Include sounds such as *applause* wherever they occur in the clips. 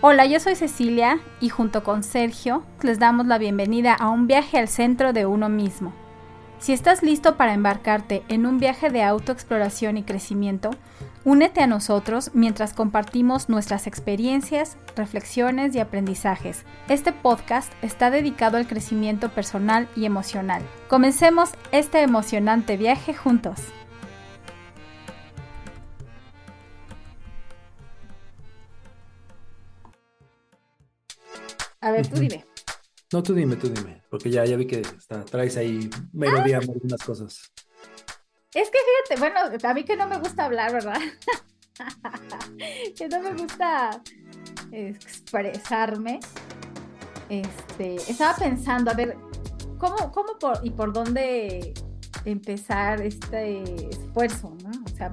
Hola, yo soy Cecilia y junto con Sergio les damos la bienvenida a un viaje al centro de uno mismo. Si estás listo para embarcarte en un viaje de autoexploración y crecimiento, únete a nosotros mientras compartimos nuestras experiencias, reflexiones y aprendizajes. Este podcast está dedicado al crecimiento personal y emocional. Comencemos este emocionante viaje juntos. A ver, tú dime. No, tú dime, tú dime, porque ya, ya vi que está, traes ahí melodía ah. algunas cosas. Es que fíjate, bueno, a mí que no me gusta hablar, ¿verdad? *laughs* que no me gusta expresarme. Este, estaba pensando, a ver, ¿cómo, cómo por, y por dónde empezar este esfuerzo, ¿no? O sea,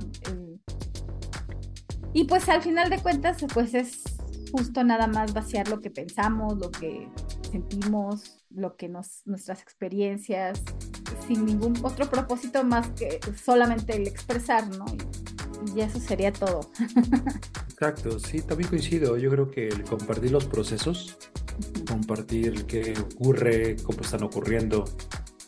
y pues al final de cuentas, pues es justo nada más vaciar lo que pensamos, lo que sentimos, lo que nos, nuestras experiencias, sin ningún otro propósito más que solamente el expresar, ¿no? Y, y eso sería todo. *laughs* Exacto, sí, también coincido. Yo creo que el compartir los procesos, compartir qué ocurre, cómo están ocurriendo,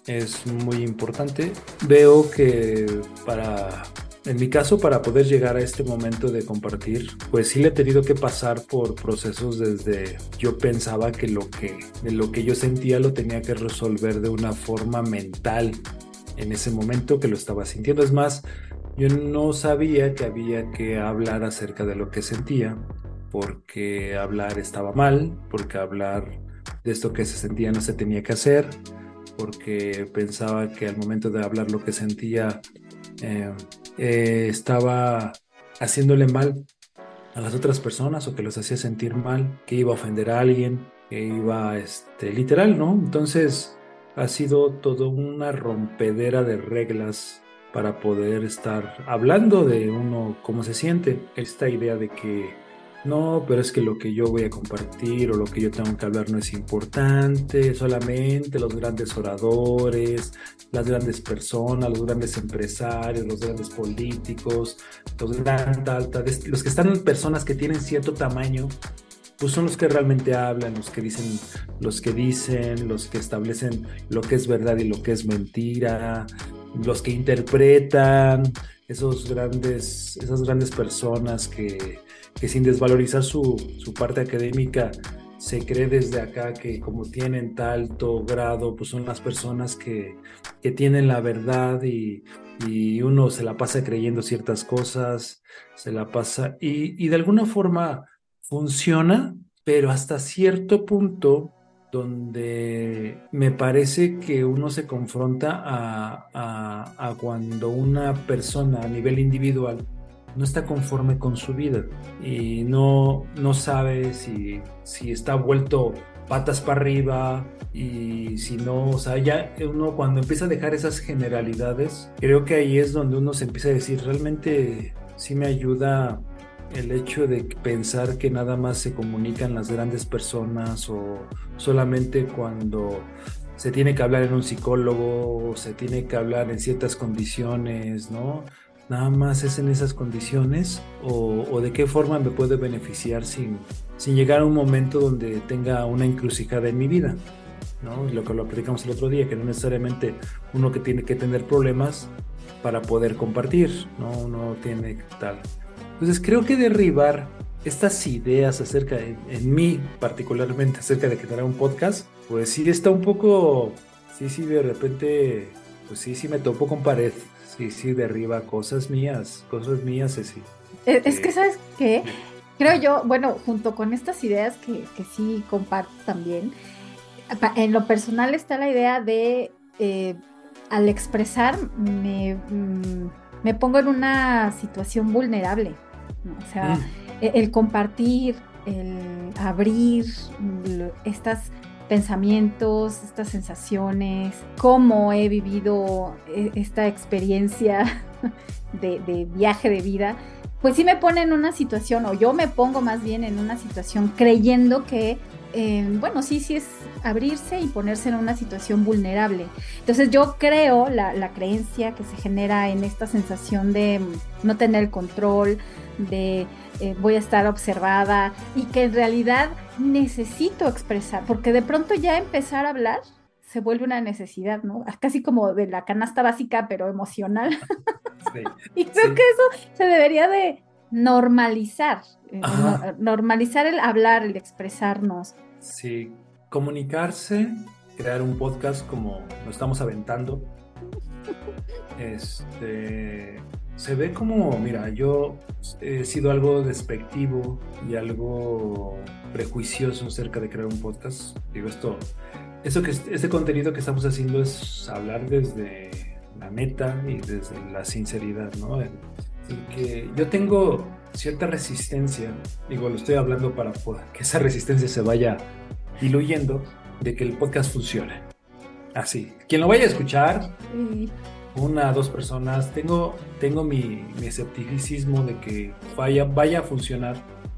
es muy importante. Veo que para en mi caso, para poder llegar a este momento de compartir, pues sí le he tenido que pasar por procesos desde yo pensaba que lo que, lo que yo sentía lo tenía que resolver de una forma mental en ese momento que lo estaba sintiendo. Es más, yo no sabía que había que hablar acerca de lo que sentía, porque hablar estaba mal, porque hablar de esto que se sentía no se tenía que hacer, porque pensaba que al momento de hablar lo que sentía eh, eh, estaba haciéndole mal a las otras personas o que los hacía sentir mal, que iba a ofender a alguien, que iba, este, literal, ¿no? Entonces ha sido todo una rompedera de reglas para poder estar hablando de uno cómo se siente. Esta idea de que no, pero es que lo que yo voy a compartir o lo que yo tengo que hablar no es importante, solamente los grandes oradores, las grandes personas, los grandes empresarios, los grandes políticos, los grandes, los que están en personas que tienen cierto tamaño, pues son los que realmente hablan, los que dicen, los que dicen, los que establecen lo que es verdad y lo que es mentira, los que interpretan, esos grandes, esas grandes personas que que sin desvalorizar su, parte académica, se cree desde acá que como tienen talto grado, pues son las personas que, tienen la verdad y, uno se la pasa creyendo ciertas cosas, se la pasa y, de alguna forma funciona, pero hasta cierto punto donde me parece que uno se confronta a cuando una persona a nivel individual no está conforme con su vida y no, no sabe si, si está vuelto patas para arriba y si no, o sea, ya uno cuando empieza a dejar esas generalidades, creo que ahí es donde uno se empieza a decir, realmente sí me ayuda el hecho de pensar que nada más se comunican las grandes personas o solamente cuando se tiene que hablar en un psicólogo o se tiene que hablar en ciertas condiciones, ¿no? Nada más es en esas condiciones o, de qué forma me puede beneficiar sin, sin llegar a un momento donde tenga una encrucijada en mi vida. ¿no? Lo que lo platicamos el otro día, que no necesariamente uno que tiene que tener problemas para poder compartir, ¿no? Uno tiene tal. Entonces creo que derribar estas ideas acerca, de, en mí particularmente, acerca de tener un podcast, pues sí está un poco, sí, sí, de repente, pues sí, sí me topo con pared, Sí, sí, derriba cosas mías, cosas mías, Ceci. Es, que, ¿sabes qué? Creo yo, bueno, junto con estas ideas que, sí comparto también, en lo personal está la idea de, eh, al expresar, me, mm, me, pongo en una situación vulnerable. O sea, mm. e, el compartir, el abrir estas pensamientos, estas sensaciones, cómo he vivido e, esta experiencia *laughs* de, viaje de vida, pues sí me pone en una situación, o yo me pongo más bien en una situación creyendo que bueno, sí, sí es abrirse y ponerse en una situación vulnerable. Entonces yo creo, la, la creencia que se genera en esta sensación de no tener control, de eh, voy a estar observada y que en realidad necesito expresar, porque de pronto ya empezar a hablar se vuelve una necesidad, ¿no? Casi como de la canasta básica, pero emocional. *laughs* *laughs* y creo que eso se debería de normalizar, eh, normalizar el hablar, el expresarnos. Sí, comunicarse, crear un podcast como lo estamos aventando. *laughs* Este, se ve como, mira, yo he sido algo despectivo y algo prejuicioso acerca de crear un podcast. Digo, esto, eso que, este contenido que estamos haciendo es hablar desde la neta y desde la sinceridad, ¿no? Y que yo tengo cierta resistencia, digo, lo estoy hablando para que esa resistencia se vaya diluyendo, de que el podcast funcione. Así. Quien lo vaya a escuchar, una, dos personas, tengo, tengo mi, escepticismo de que vaya, vaya a funcionar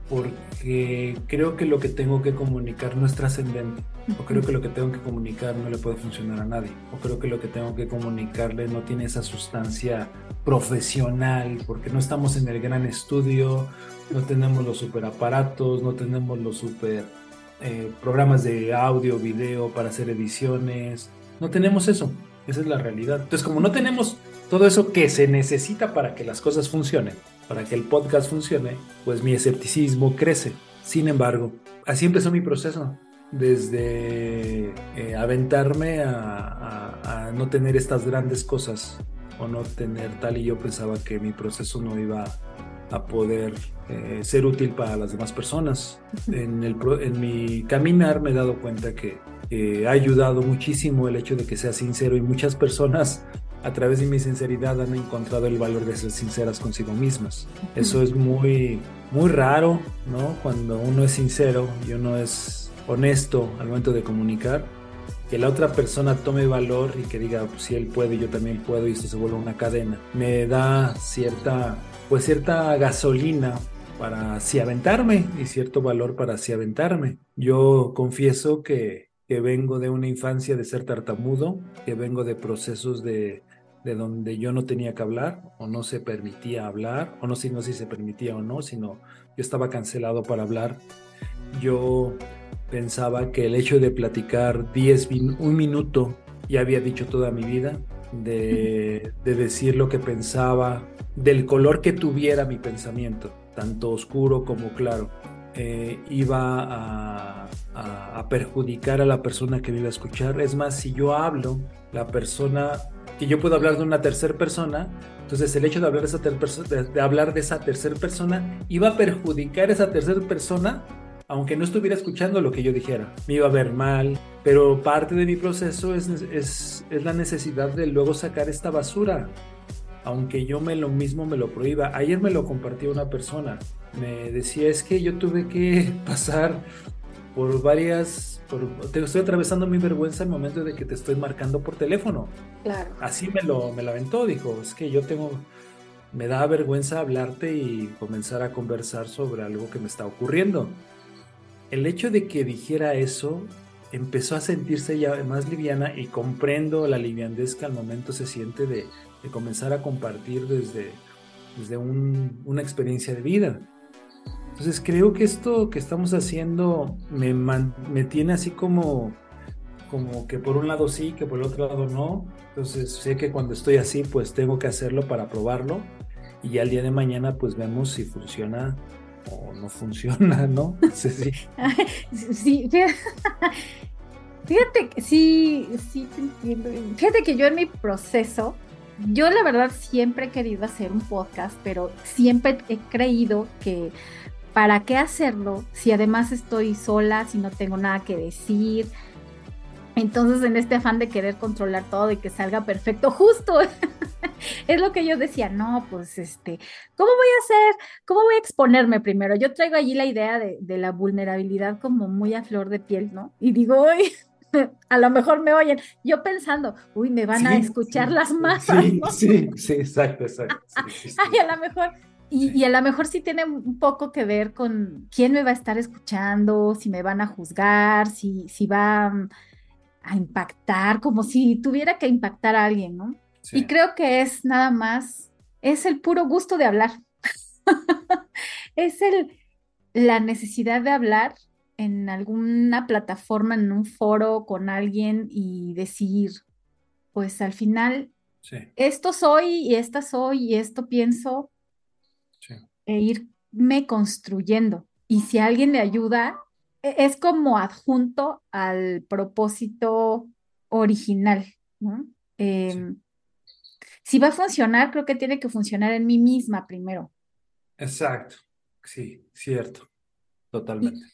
porque creo que lo que tengo que comunicar no es trascendente, o creo que lo que tengo que comunicar no le puede funcionar a nadie, o creo que lo que tengo que comunicarle no tiene esa sustancia profesional, porque no estamos en el gran estudio, no tenemos los super aparatos, no tenemos los super eh, programas de audio, video para hacer ediciones, no tenemos eso. Esa es la realidad. Entonces, como no tenemos todo eso que se necesita para que las cosas funcionen, para que el podcast funcione, pues mi escepticismo crece. Sin embargo, así empezó mi proceso. Desde eh, aventarme a, no tener estas grandes cosas o no tener tal y yo pensaba que mi proceso no iba a poder eh, ser útil para las demás personas. En, el, en mi caminar me he dado cuenta que ha ayudado muchísimo el hecho de que sea sincero y muchas personas a través de mi sinceridad han encontrado el valor de ser sinceras consigo mismas. Eso es muy, muy raro, ¿no? Cuando uno es sincero y uno es honesto al momento de comunicar, que la otra persona tome valor y que diga, pues, si él puede, yo también puedo y esto se vuelve una cadena. Me da cierta, pues cierta gasolina para así aventarme y cierto valor para así aventarme. Yo confieso que que vengo de una infancia de ser tartamudo, que vengo de procesos de, de donde yo no tenía que hablar o no se permitía hablar, o no sé no si se permitía o no, sino yo estaba cancelado para hablar. Yo pensaba que el hecho de platicar 10, un minuto, ya había dicho toda mi vida, de, de decir lo que pensaba, del color que tuviera mi pensamiento, tanto oscuro como claro. Eh, iba a, perjudicar a la persona que me iba a escuchar. Es más, si yo hablo, la persona, que yo puedo hablar de una tercera persona, entonces el hecho de hablar de esa, esa tercera persona iba a perjudicar a esa tercera persona aunque no estuviera escuchando lo que yo dijera. Me iba a ver mal, pero parte de mi proceso es, es, es la necesidad de luego sacar esta basura aunque yo me lo mismo me lo prohíba. Ayer me lo compartió una persona. Me decía, es que yo tuve que *laughs* pasar por varias, te estoy atravesando mi vergüenza el momento de que te estoy marcando por teléfono. Claro. Así me lo, me aventó, dijo, es que yo tengo, me da vergüenza hablarte y comenzar a conversar sobre algo que me está ocurriendo. El hecho de que dijera eso empezó a sentirse ya más liviana y comprendo la liviandez que al momento se siente de, de comenzar a compartir desde, desde una experiencia de vida. Entonces creo que esto que estamos haciendo me, me tiene así como, como que por un lado sí, que por el otro lado no. Entonces sé que cuando estoy así pues tengo que hacerlo para probarlo y ya el día de mañana pues vemos si funciona o no funciona, *laughs* ¿no? Sí, sí. *laughs* *laughs* fíjate que sí, sí Fíjate que yo en mi proceso yo la verdad siempre he querido hacer un podcast, pero siempre he creído que ¿para qué hacerlo si además estoy sola, si no tengo nada que decir? Entonces, en este afán de querer controlar todo y que salga perfecto, *laughs* justo es lo que yo decía, no, pues este, ¿cómo voy a hacer? ¿Cómo voy a exponerme primero? Yo traigo allí la idea de, de la vulnerabilidad como muy a flor de piel, ¿no? Y digo, *laughs* a lo mejor me oyen. Yo pensando, uy, me van a escuchar las masas. Sí, sí, sí, exacto, exacto. *laughs* Ay, a lo mejor Y, a lo mejor sí tiene un poco que ver con quién me va a estar escuchando, si me van a juzgar, si, si va mm, a impactar, como si tuviera que impactar a alguien, ¿no? Y creo que es nada más, es el puro gusto de hablar. *laughs* es el, la necesidad de hablar en alguna plataforma, en un foro con alguien y decir, pues al final, esto soy y esta soy y esto pienso, e irme construyendo. Y si alguien le ayuda, e, es como adjunto al propósito original, ¿no? Em, si va a funcionar, creo que tiene que funcionar en mí misma primero. Exacto, sí, cierto, totalmente.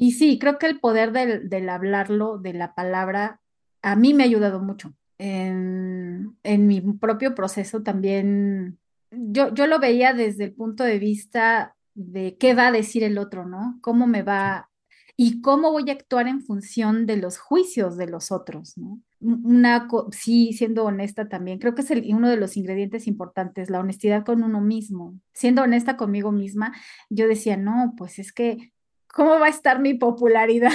Y sí, creo que el poder del, hablarlo, de la palabra, a mí me ha ayudado mucho. En, en mi propio proceso también yo, yo lo veía desde el punto de vista de qué va a decir el otro, ¿no? ¿Cómo me va y cómo voy a actuar en función de los juicios de los otros, ¿no? Una, sí, siendo honesta también, creo que es uno de los ingredientes importantes, la honestidad con uno mismo. Siendo honesta conmigo misma, yo decía, no, pues es que, ¿cómo va a estar mi popularidad?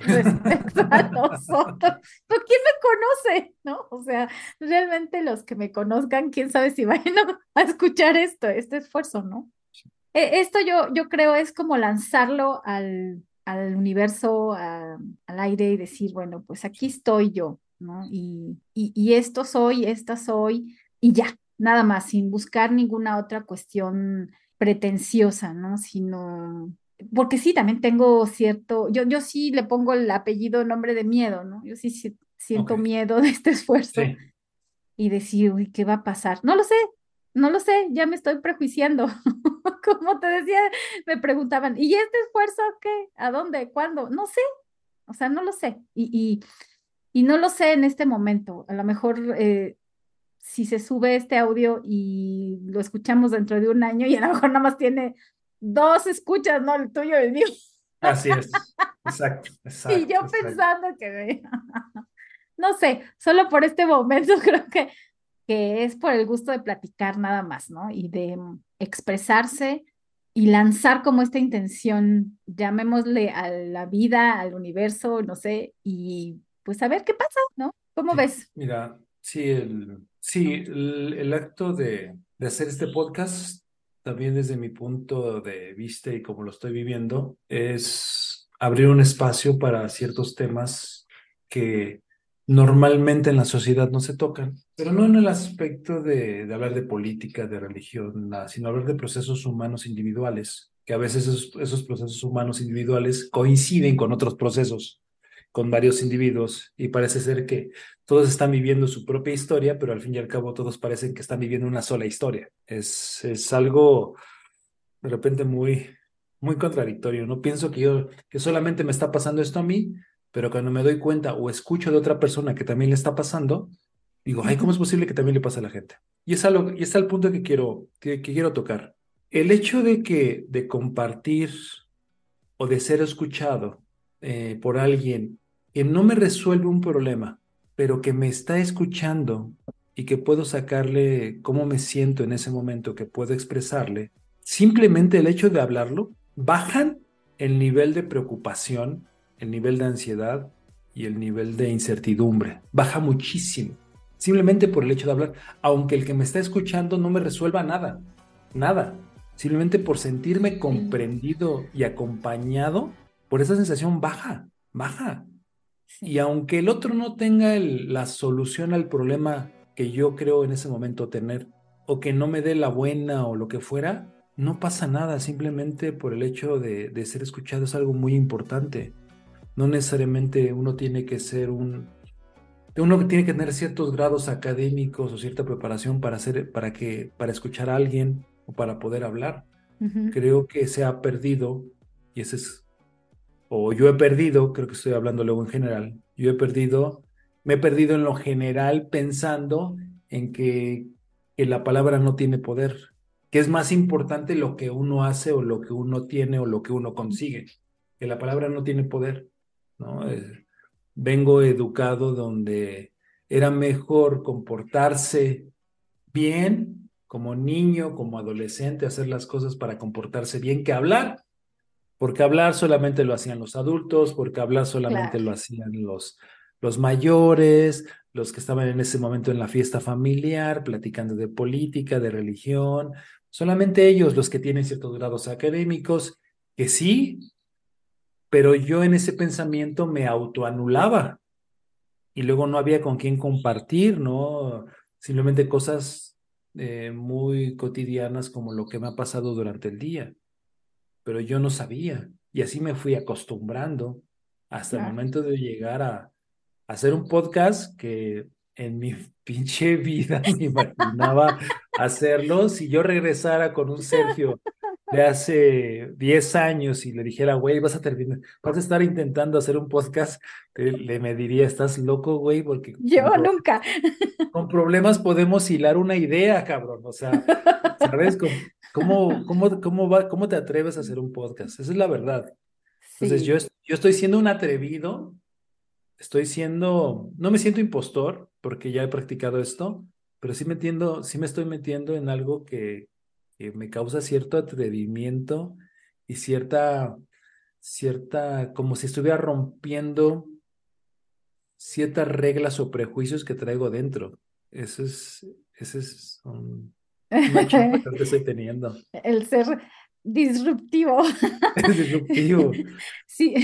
Respecto a *laughs* nosotros. ¿Pero quién me conoce? ¿No? O sea, realmente los que me conozcan, quién sabe si vayan a *laughs* escuchar esto, este esfuerzo, ¿no? E, esto yo, yo creo es como lanzarlo al, al universo, al aire y decir, bueno, pues aquí estoy yo, ¿no? Y, y, y esto soy, esta soy, y ya, nada más, sin buscar ninguna otra cuestión pretenciosa, ¿no? Sino porque sí, también tengo cierto, yo, yo sí le pongo el apellido nombre de miedo, ¿no? Yo sí, siento miedo de este esfuerzo y decir, uy, ¿qué va a pasar? No lo sé, no lo sé, ya me estoy prejuiciando. *laughs* Como te decía, me preguntaban, ¿y este esfuerzo qué? ¿A dónde? ¿Cuándo? No sé, o sea, no lo sé. Y, y, no lo sé en este momento. A lo mejor eh, si se sube este audio y lo escuchamos dentro de un año y a lo mejor nada más tiene dos escuchas, ¿no? El tuyo y el mío. Así es. Exacto, *laughs* exacto. Y yo pensando que *laughs* no sé, solo por este momento *laughs* creo que, que es por el gusto de platicar nada más, ¿no? Y de expresarse y lanzar como esta intención, llamémosle a la vida, al universo, no sé, y pues a ver qué pasa, ¿no? ¿Cómo ves? Mira, sí, el, sí, el, acto de, de hacer este podcast también desde mi punto de vista y como lo estoy viviendo, es abrir un espacio para ciertos temas que normalmente en la sociedad no se tocan, pero no en el aspecto de, hablar de política, de religión, sino hablar de procesos humanos individuales, que a veces esos procesos humanos individuales coinciden con otros procesos con varios individuos y parece ser que todos están viviendo su propia historia, pero al fin y al cabo todos parecen que están viviendo una sola historia. Es, es algo de repente muy, muy contradictorio. No pienso que yo, que solamente me está pasando esto a mí, pero cuando me doy cuenta o escucho de otra persona que también le está pasando, digo, ay, ¿cómo es posible que también le pase a la gente? Y es algo, y está el punto que quiero, que, que quiero tocar. El hecho de que, de compartir o de ser escuchado eh, por alguien que no me resuelve un problema, pero que me está escuchando y que puedo sacarle cómo me siento en ese momento, que puedo expresarle, simplemente el hecho de hablarlo, bajan el nivel de preocupación, el nivel de ansiedad y el nivel de incertidumbre. Baja muchísimo, simplemente por el hecho de hablar, aunque el que me está escuchando no me resuelva nada, nada. Simplemente por sentirme comprendido y acompañado, por esa sensación baja, baja. Y aunque el otro no tenga la solución al problema que yo creo en ese momento tener, o que no me dé la buena o lo que fuera, no pasa nada, simplemente por el hecho de, ser escuchado es algo muy importante. No necesariamente uno tiene que ser un... Uno tiene que tener ciertos grados académicos o cierta preparación para, hacer, para, que, para escuchar a alguien o para poder hablar. Creo que se ha perdido, y ese es o yo he perdido, creo que estoy hablando luego en general, yo he perdido, me he perdido en lo general pensando en que, la palabra no tiene poder, que es más importante lo que uno hace o lo que uno tiene o lo que uno consigue, que la palabra no tiene poder, ¿no? vengo educado donde era mejor comportarse bien como niño, como adolescente, hacer las cosas para comportarse bien que hablar, porque hablar solamente lo hacían los adultos, porque hablar solamente lo hacían los, los mayores, los que estaban en ese momento en la fiesta familiar, platicando de política, de religión, solamente ellos los que tienen ciertos grados académicos, que sí, pero yo en ese pensamiento me autoanulaba. Y luego no había con quién compartir, ¿no? Simplemente cosas eh, muy cotidianas como lo que me ha pasado durante el día, pero yo no sabía y así me fui acostumbrando hasta el momento de llegar a, hacer un podcast que en mi *laughs* pinche vida me imaginaba hacerlo. Si yo regresara con un *laughs* Sergio de hace 10 años y le dijera, güey, vas a terminar, vas a estar intentando hacer un podcast, le me diría, estás loco, güey, porque... Yo nunca. *laughs* Con problemas podemos hilar una idea, cabrón. O sea, ¿sabes? ¿Cómo, cómo, cómo, va, cómo te atreves a hacer un podcast? Esa es la verdad. Entonces, yo, yo estoy siendo un atrevido estoy siendo, no me siento impostor porque ya he practicado esto, pero sí me, entiendo, sí me estoy metiendo en algo que, me causa cierto atrevimiento y cierta, cierta, como si estuviera rompiendo ciertas reglas o prejuicios que traigo dentro. Eso es, ese es un, *laughs* que estoy teniendo. El ser disruptivo. *laughs* disruptivo. *laughs* Sí,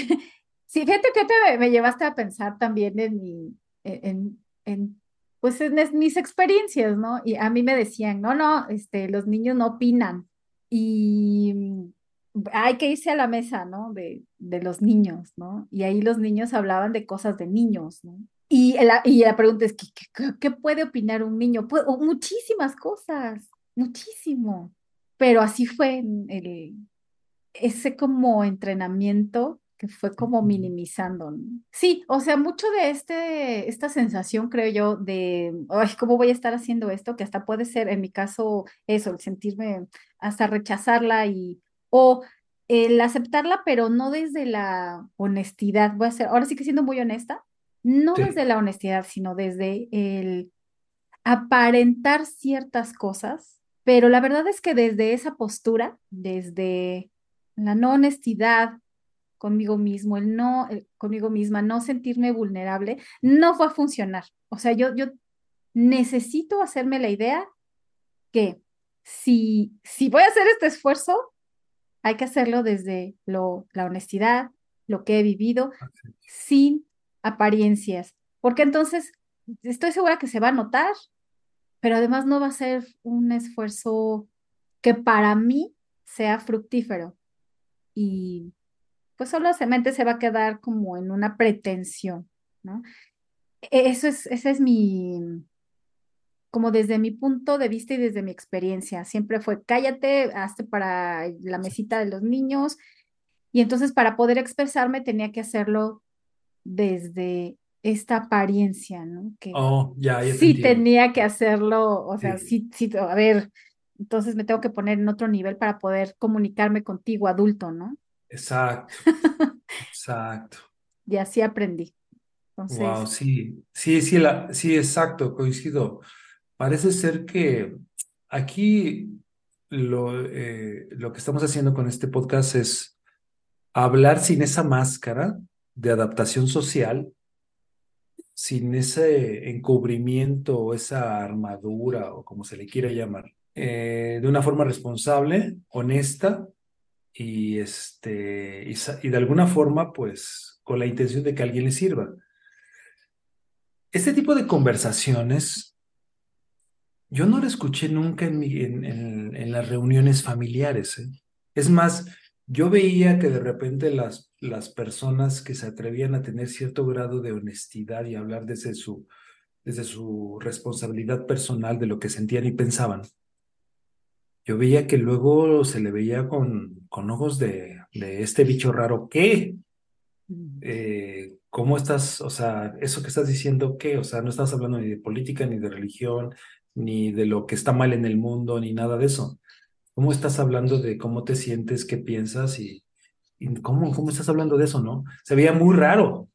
Sí, fíjate que te, me llevaste a pensar también en mi, en, en, pues en mis experiencias, ¿no? Y a mí me decían, no, no, este, los niños no opinan. Y hay que irse a la mesa, ¿no? De, de los niños, ¿no? Y ahí los niños hablaban de cosas de niños, ¿no? Y la, y la pregunta es, ¿qué, qué, puede opinar un niño? Pues, muchísimas cosas, muchísimo. Pero así fue el, ese como entrenamiento que fue como minimizando. Sí, o sea, mucho de este, esta sensación, creo yo, de, ay, ¿cómo voy a estar haciendo esto? Que hasta puede ser, en mi caso, eso, el sentirme hasta rechazarla y, o el aceptarla, pero no desde la honestidad. Voy a ser, ahora sí que siendo muy honesta, no desde la honestidad, sino desde el aparentar ciertas cosas, pero la verdad es que desde esa postura, desde la no honestidad, conmigo mismo, el no, conmigo misma, no sentirme vulnerable, no va a funcionar. O sea, yo, yo necesito hacerme la idea que si, si voy a hacer este esfuerzo, hay que hacerlo desde lo, la honestidad, lo que he vivido, sin apariencias, porque entonces estoy segura que se va a notar, pero además no va a ser un esfuerzo que para mí sea fructífero. Y pues solo mente se va a quedar como en una pretensión, ¿no? E-, eso es, ese es mi, como desde mi punto de vista y desde mi experiencia, siempre fue cállate, hazte para la mesita de los niños, y entonces para poder expresarme tenía que hacerlo desde esta apariencia, ¿no? Que oh, ya, ya sí tenía que hacerlo, o sea, sí, sí, a ver, entonces me tengo que poner en otro nivel para poder comunicarme contigo, adulto, ¿no? Exacto, *laughs* exacto. Y así aprendí. Wow, sí, sí, sí, la, sí, exacto, coincido. Parece ser que aquí lo, eh, lo que estamos haciendo con este podcast es hablar sin esa máscara de adaptación social, sin ese encubrimiento o esa armadura o como se le quiera llamar, eh, de una forma responsable, honesta y, este, y, de alguna forma, pues, con la intención de que alguien le sirva. Este tipo de conversaciones, yo no lo escuché nunca en, en, las reuniones familiares. ¿eh? Es más, yo veía que de repente las, las personas que se atrevían a tener cierto grado de honestidad y hablar desde su, desde su responsabilidad personal de lo que sentían y pensaban, yo veía que luego se le veía con, con ojos de, de este bicho raro, ¿qué? Eh, ¿Cómo estás? O sea, eso que estás diciendo, ¿qué? O sea, no estás hablando ni de política, ni de religión, ni de lo que está mal en el mundo, ni nada de eso. ¿Cómo estás hablando de cómo te sientes, qué piensas y, y cómo, cómo estás hablando de eso, no? Se veía muy raro.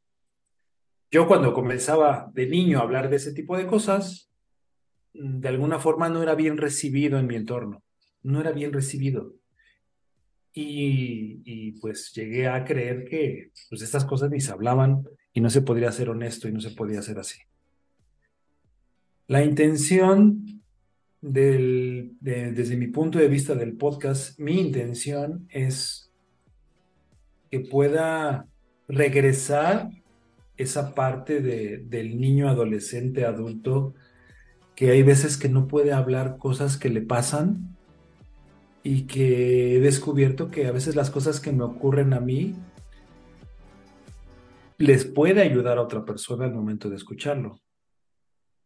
Yo cuando comenzaba de niño a hablar de ese tipo de cosas, de alguna forma no era bien recibido en mi entorno, no era bien recibido. Y, pues llegué a creer que pues estas cosas ni se hablaban y no se podría ser honesto y no se podía hacer así. La intención del, desde mi punto de vista del podcast, mi intención es que pueda regresar esa parte de, del niño adolescente adulto que hay veces que no puede hablar cosas que le pasan y que he descubierto que a veces las cosas que me ocurren a mí les puede ayudar a otra persona al momento de escucharlo.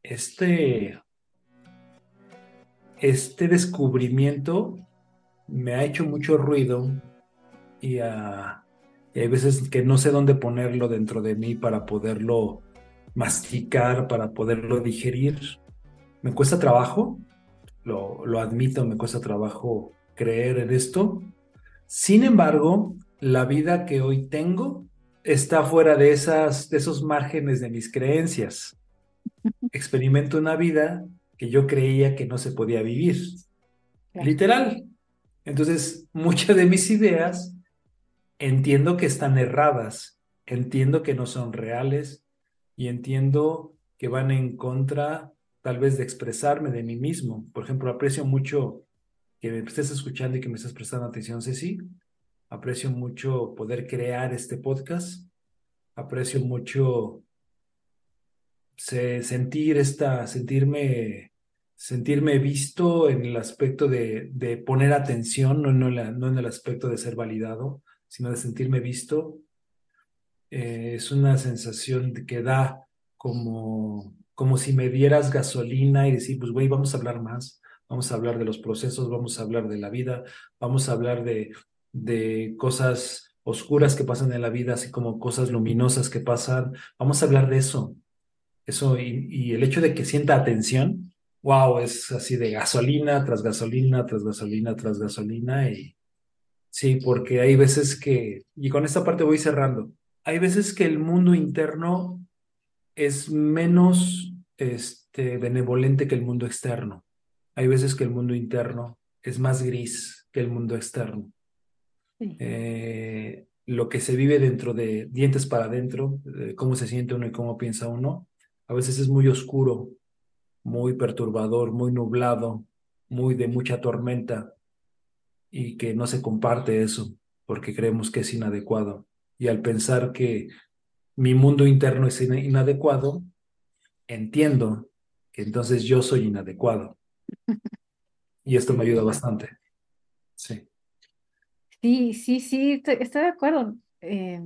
Este, este descubrimiento me ha hecho mucho ruido y, hay veces que no sé dónde ponerlo dentro de mí para poderlo masticar, para poderlo digerir. Me cuesta trabajo, lo, lo admito, me cuesta trabajo creer en esto. Sin embargo, la vida que hoy tengo está fuera de, esas, de esos márgenes de mis creencias. Experimento una vida que yo creía que no se podía vivir. Literal. Entonces, *laughs* muchas de mis ideas entiendo que están erradas, entiendo que no son reales y entiendo que van en contra tal vez de expresarme de mí mismo. Por ejemplo, aprecio mucho que me estés escuchando y que me estés prestando atención, Ceci. Aprecio mucho poder crear este podcast. Aprecio mucho sentir esta, sentirme, sentirme visto en el aspecto de, de poner atención, no, no, no, en el aspecto de ser validado, sino de sentirme visto. Eh, es una sensación que da como, como si me dieras gasolina y decir, pues güey, vamos a hablar más, vamos a hablar de los procesos, vamos a hablar de la vida, vamos a hablar de, cosas oscuras que pasan en la vida, así como cosas luminosas que pasan. Vamos a hablar de eso. Eso y, el hecho de que sienta atención, wow, es así de gasolina tras gasolina, tras gasolina, tras gasolina. Y sí, porque hay veces que, y con esta parte voy cerrando, hay veces que el mundo interno es menos este, benevolente que el mundo externo. Hay veces que el mundo interno es más gris que el mundo externo. Eh, lo que se vive dentro de dientes para adentro, cómo se siente uno y cómo piensa uno, a veces es muy oscuro, muy perturbador, muy nublado, muy de mucha tormenta y que no se comparte eso porque creemos que es inadecuado. Y al pensar que mi mundo interno es inadecuado, entiendo que entonces yo soy inadecuado. *laughs* Y esto me ayuda bastante. Sí. Sí, sí, sí, estoy de acuerdo. Eh,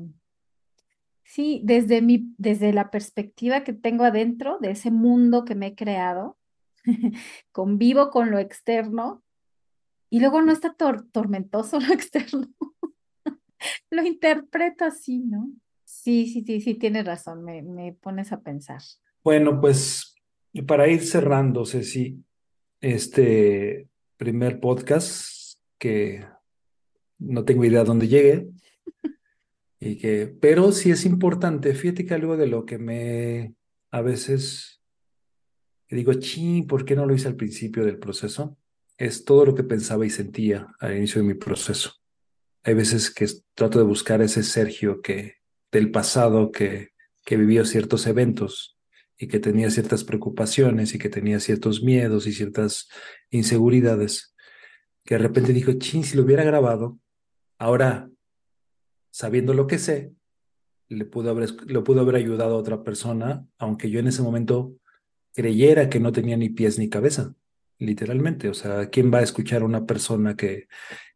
sí, desde mi, desde la perspectiva que tengo adentro, de ese mundo que me he creado, *laughs* convivo con lo externo y luego no está tormentoso lo *laughs* externo. lo interpreto así, ¿no? Sí, sí, sí, sí, tienes razón, me, me pones a pensar. Bueno, pues para ir cerrando, Ceci, este primer podcast que no tengo idea dónde llegue. *laughs* Y que, pero sí es importante, fíjate que algo de lo que me a veces digo, ching, ¿por qué no lo hice al principio del proceso? Es todo lo que pensaba y sentía al inicio de mi proceso. Hay veces que trato de buscar ese Sergio que del pasado que, que vivió ciertos eventos y que tenía ciertas preocupaciones y que tenía ciertos miedos y ciertas inseguridades, que de repente dijo, ching, si lo hubiera grabado, Ahora, sabiendo lo que sé, le pudo haber, le pudo haber ayudado a otra persona, aunque yo en ese momento creyera que no tenía ni pies ni cabeza, literalmente. O sea, ¿quién va a escuchar a una persona que,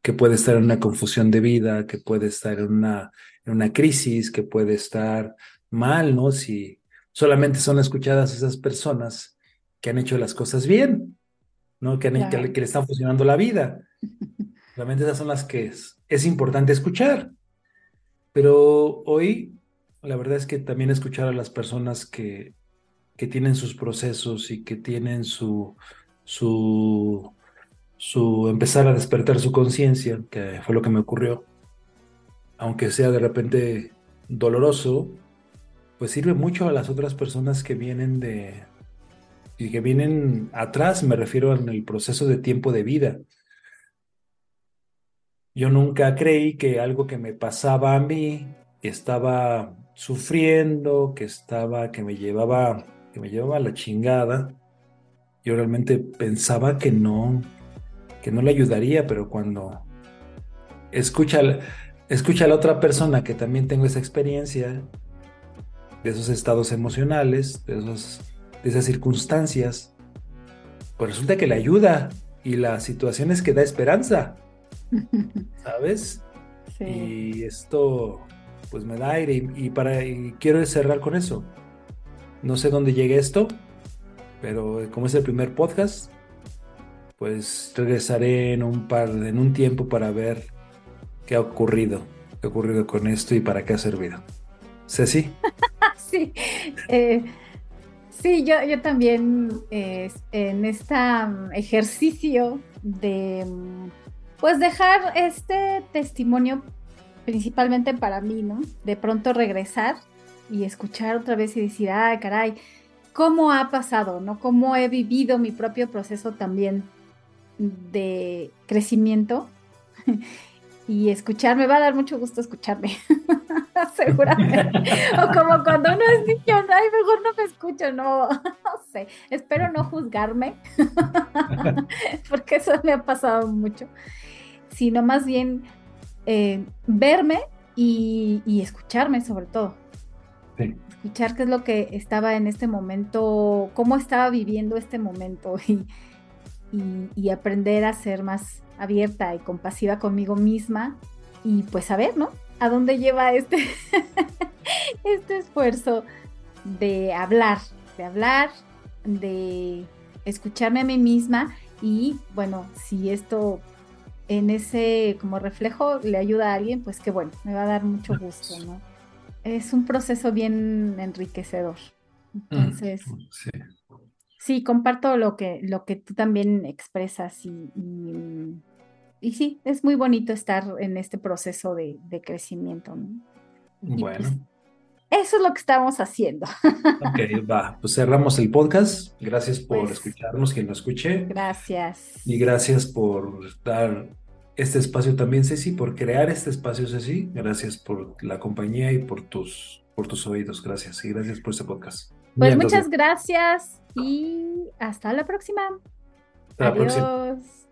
que puede estar en una confusión de vida, que puede estar en una, en una crisis, que puede estar mal, ¿no? Si solamente son escuchadas esas personas que han hecho las cosas bien, ¿no? Que, que, le están funcionando la vida. *laughs* Realmente esas son las que es, importante escuchar. Pero hoy, la verdad es que también escuchar a las personas que, que tienen sus procesos y que tienen su, su, su empezar a despertar su conciencia, que fue lo que me ocurrió, aunque sea de repente doloroso, pues sirve mucho a las otras personas que vienen de, y que vienen atrás, me refiero en el proceso de tiempo de vida. Yo nunca creí que algo que me pasaba a mí, que estaba sufriendo, que estaba, que me llevaba, que me llevaba a la chingada, yo realmente pensaba que no, que no le ayudaría, pero cuando escucha, escucha a la otra persona que también tengo esa experiencia, de esos estados emocionales, de, esos, de esas circunstancias, pues resulta que le ayuda y la situación es que da esperanza, *laughs* ¿sabes? Sí. Y esto pues me da aire y, para y quiero cerrar con eso. No sé dónde llegue esto, pero como es el primer podcast, pues regresaré en un par, en un tiempo para ver qué ha ocurrido, qué ha ocurrido con esto y para qué ha servido. Ceci. *laughs* sí, eh, sí, yo, yo también eh, en este ejercicio de pues dejar este testimonio principalmente para mí, ¿no? De pronto regresar y escuchar otra vez y decir, ay, caray, cómo ha pasado, ¿no? Cómo he vivido mi propio proceso también de crecimiento. *laughs* y escucharme, va a dar mucho gusto escucharme, *laughs* seguramente. o como cuando uno es niño, ay, mejor no me escucho, no, *laughs* no sé, espero no juzgarme, *laughs* porque eso me ha pasado mucho, sino más bien eh, verme y, y, escucharme sobre todo. Sí escuchar qué es lo que estaba en este momento, cómo estaba viviendo este momento y, aprender a ser más abierta y compasiva conmigo misma y pues saber, ¿no? A dónde lleva este, *laughs* este esfuerzo de hablar, de hablar, de escucharme a mí misma y bueno, si esto en ese como reflejo le ayuda a alguien, pues qué bueno, me va a dar mucho gusto, ¿no? es un proceso bien enriquecedor. Mm, Entonces, sí. Comparto lo que, lo que tú también expresas y, y, sí, es muy bonito estar en este proceso de, crecimiento. Pues, bueno. eso es lo que estamos haciendo. Ok, va. Pues cerramos el podcast. Gracias por pues escucharnos, quien lo escuche. Gracias. Y gracias por dar este espacio también, Ceci, por crear este espacio, Ceci. Gracias por la compañía y por tus, por tus oídos. Gracias. Y gracias por este podcast. Pues muchas gracias y hasta la próxima. Hasta la Adiós.